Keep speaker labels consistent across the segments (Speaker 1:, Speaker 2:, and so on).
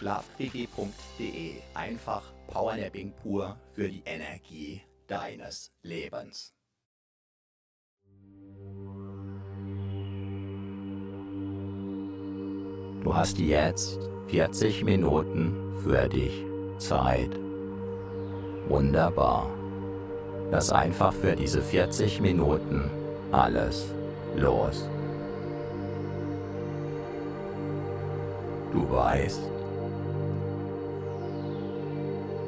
Speaker 1: Schlafquickie.de. Einfach Powernapping pur für die Energie deines Lebens. Du hast jetzt 40 Minuten für dich Zeit. Wunderbar. Lass einfach für diese 40 Minuten alles los. Du weißt,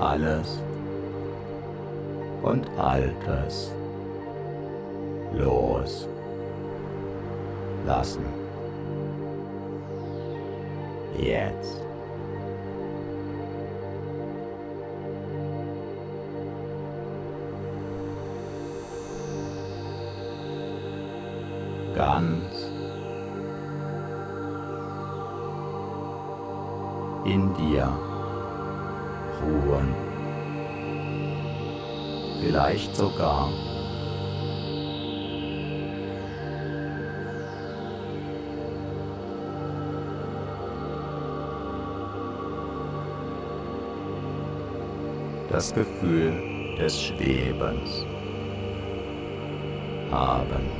Speaker 1: Alles und Altes los lassen. Jetzt. Ganz in dir ruhen. Vielleicht sogar das Gefühl des Schwebens haben.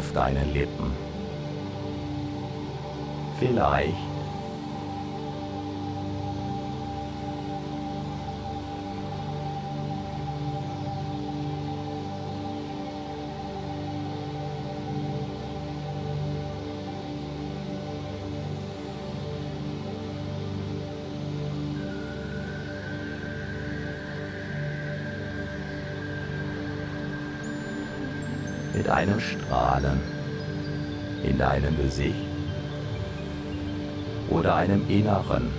Speaker 1: Auf deinen Lippen. Vielleicht einem inneren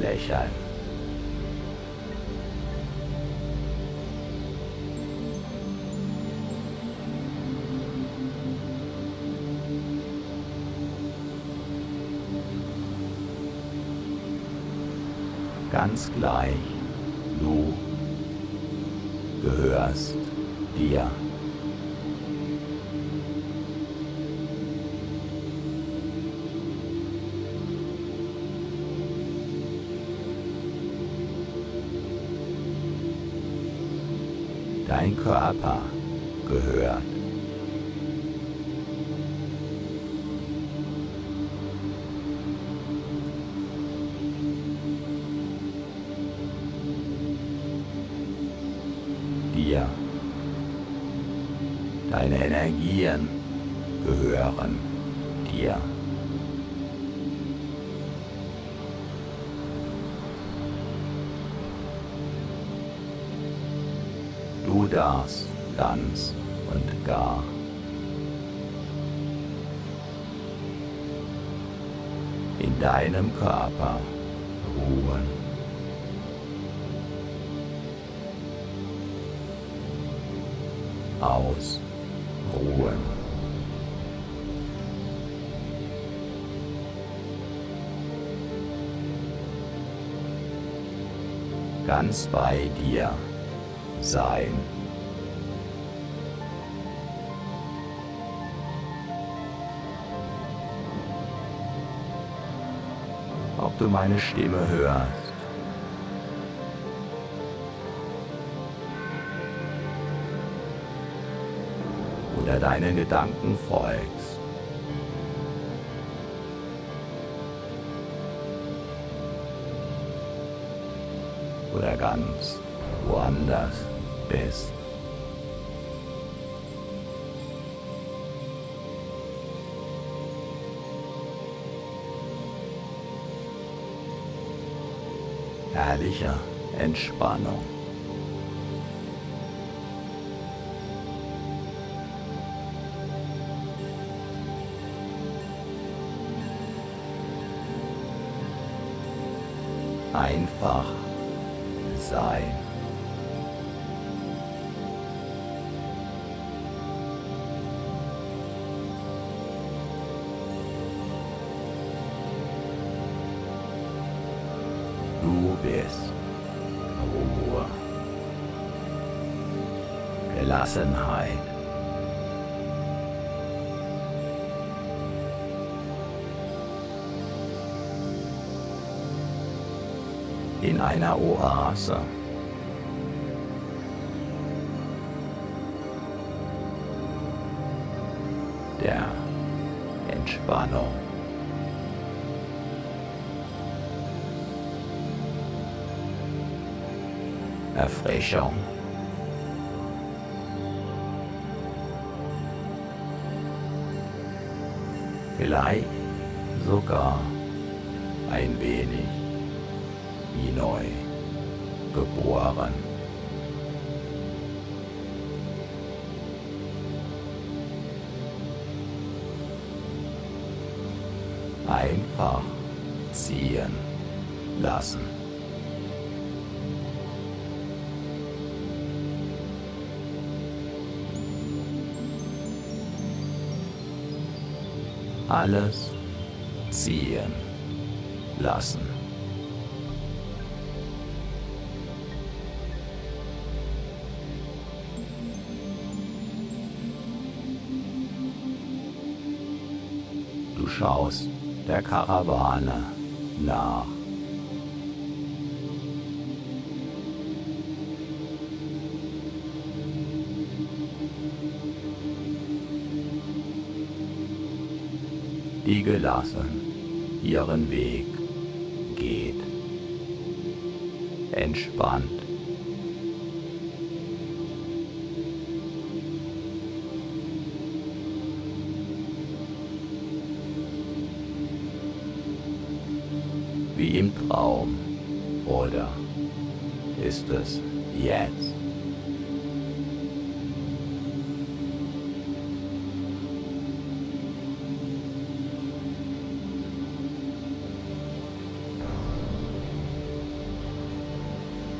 Speaker 1: Lächeln. Ganz gleich, du gehörst dir. Dein Körper gehört. dir. Deine Energien ganz und gar in deinem Körper ruhen. Ausruhen. Ganz bei dir sein. Du meine Stimme hörst. Oder deinen Gedanken folgst. Oder ganz woanders bist. Herrlicher Entspannung. Einfach einer Oase. Der Entspannung. Erfrischung. Vielleicht sogar ein wenig wie neu geboren. Einfach ziehen lassen. alles ziehen lassen. Schaust der Karawane nach. die gelassen ihren Weg geht. Entspannt. wie im Traum? Oder ist es jetzt?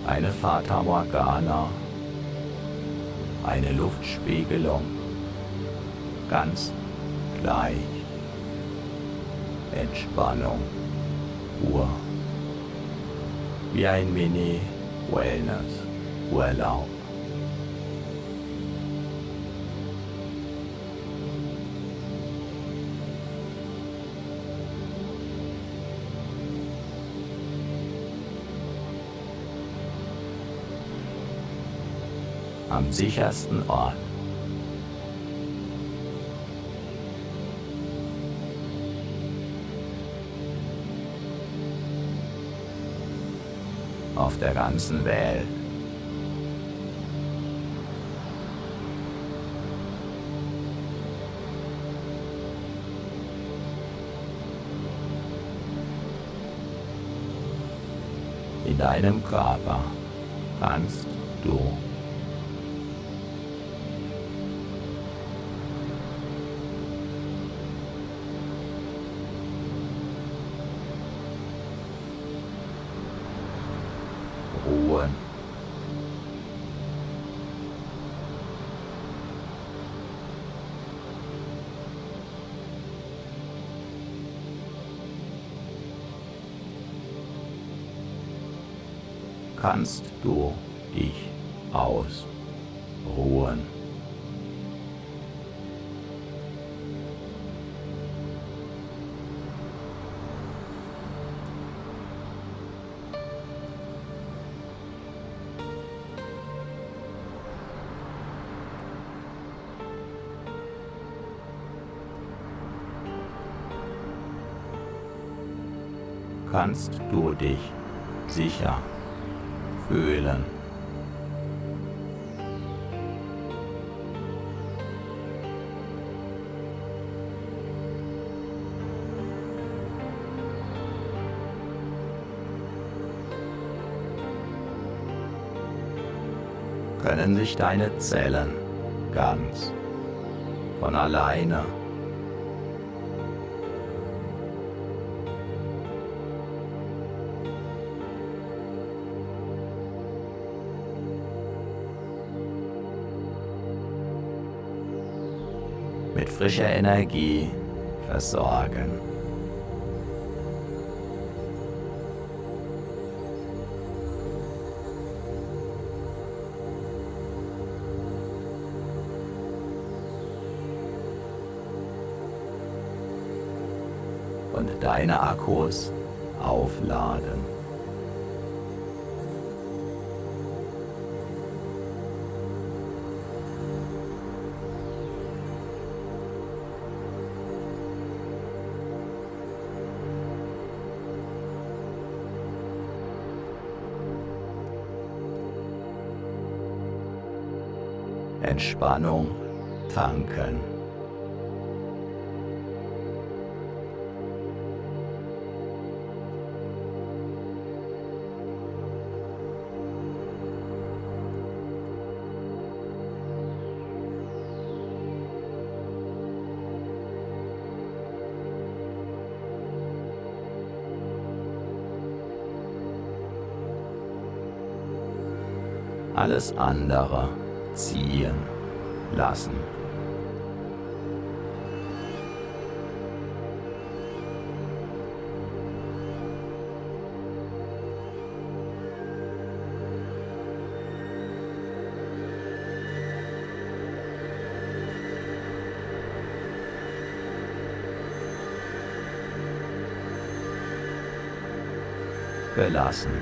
Speaker 1: Eine Fata Morgana, eine Luftspiegelung, ganz gleich. Entspannung. Ruhe, wie ein Mini-Wellness-Urlaub. am sichersten Ort. Auf der ganzen Welt. In deinem Körper kannst du kannst du dich sicher fühlen. können sich deine Zellen ganz von alleine frischer Energie versorgen. Und deine Akkus aufladen. Entspannung tanken. Alles andere ziehen lassen. gelassen.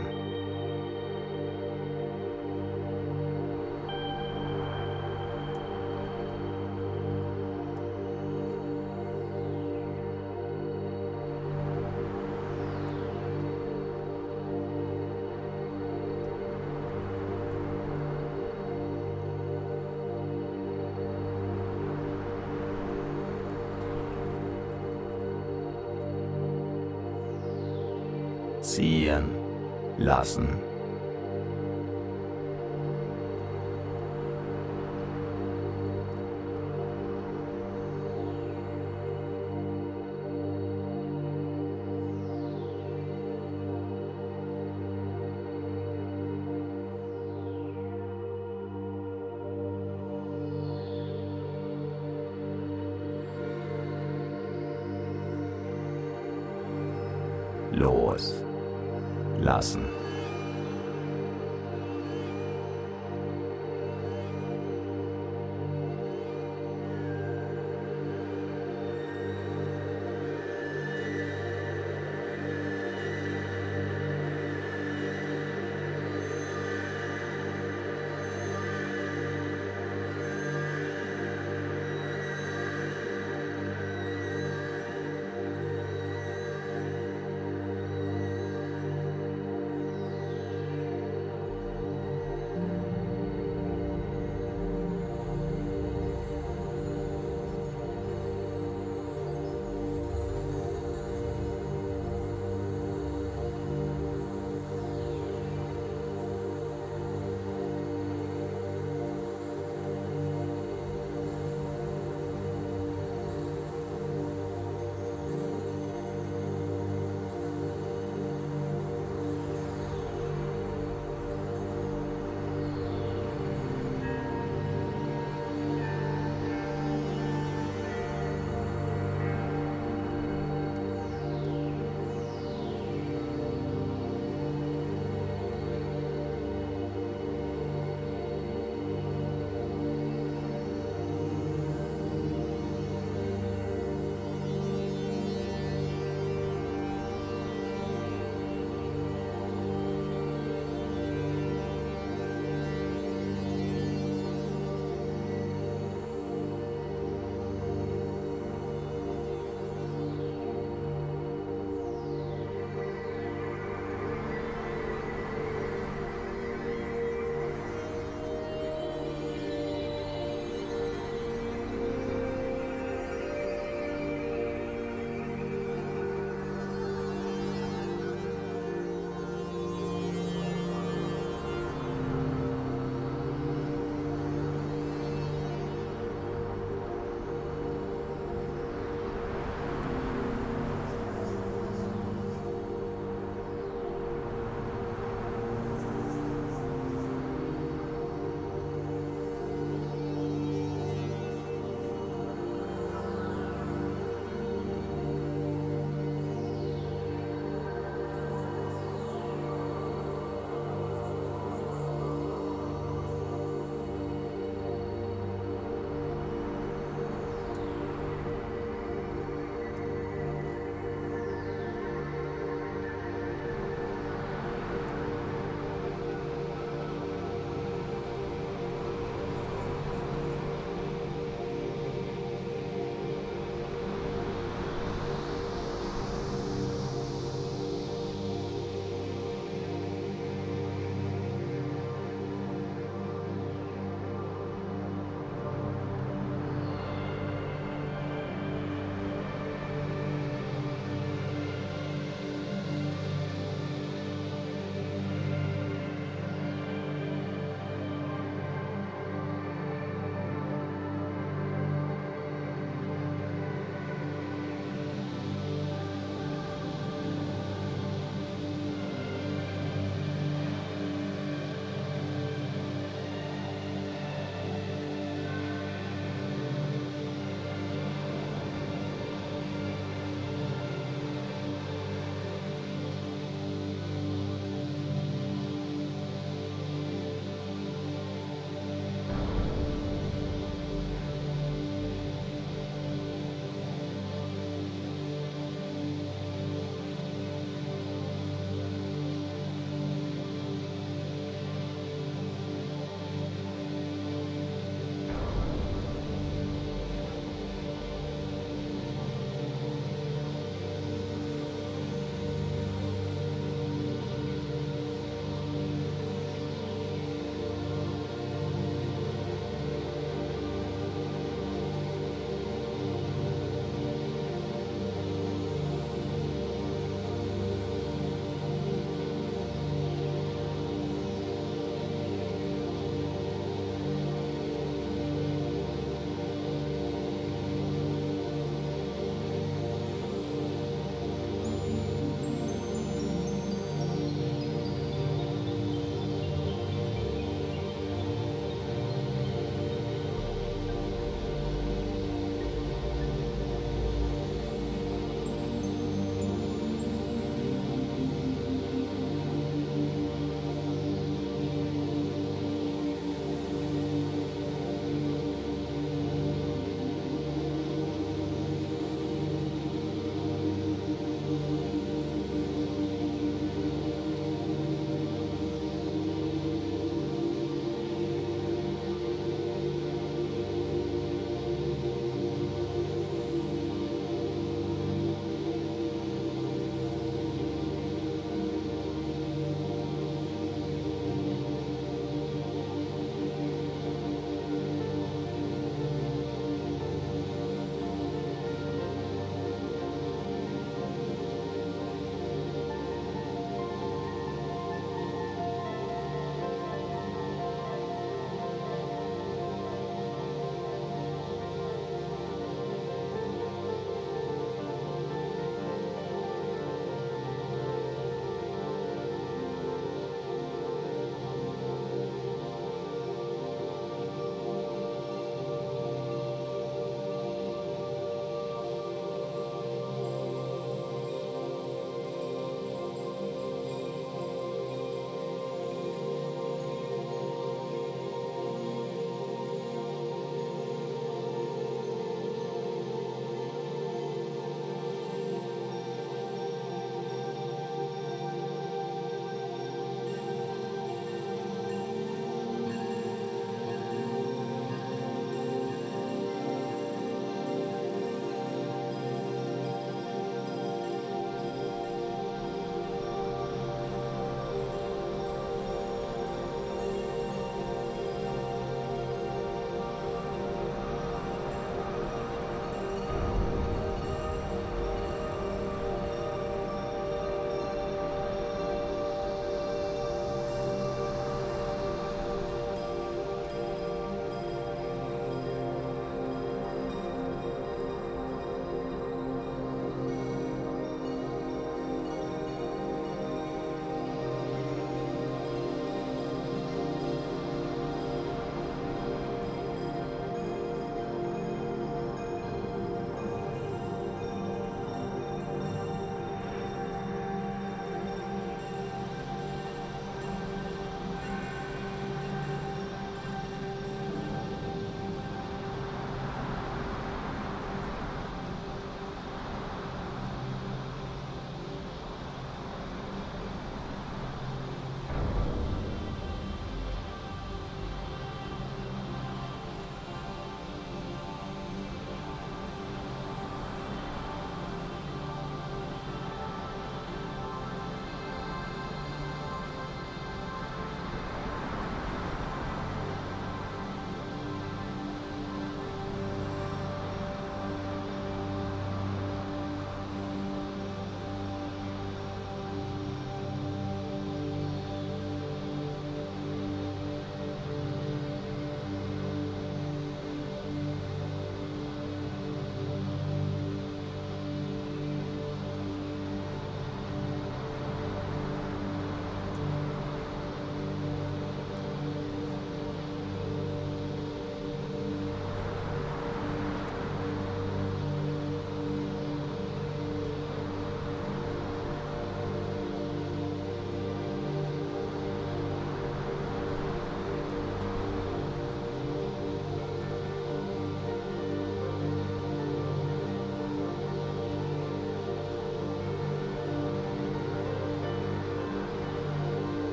Speaker 1: Ziehen lassen.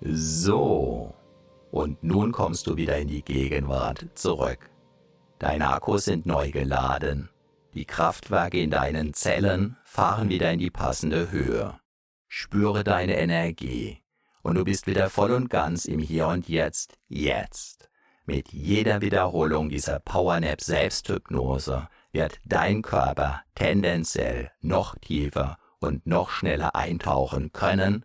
Speaker 1: So. Und nun kommst du wieder in die Gegenwart zurück. Deine Akkus sind neu geladen. Die Kraftwerke in deinen Zellen fahren wieder in die passende Höhe. Spüre deine Energie und du bist wieder voll und ganz im Hier und Jetzt, jetzt. Mit jeder Wiederholung dieser Powernap Selbsthypnose wird dein Körper tendenziell noch tiefer und noch schneller eintauchen können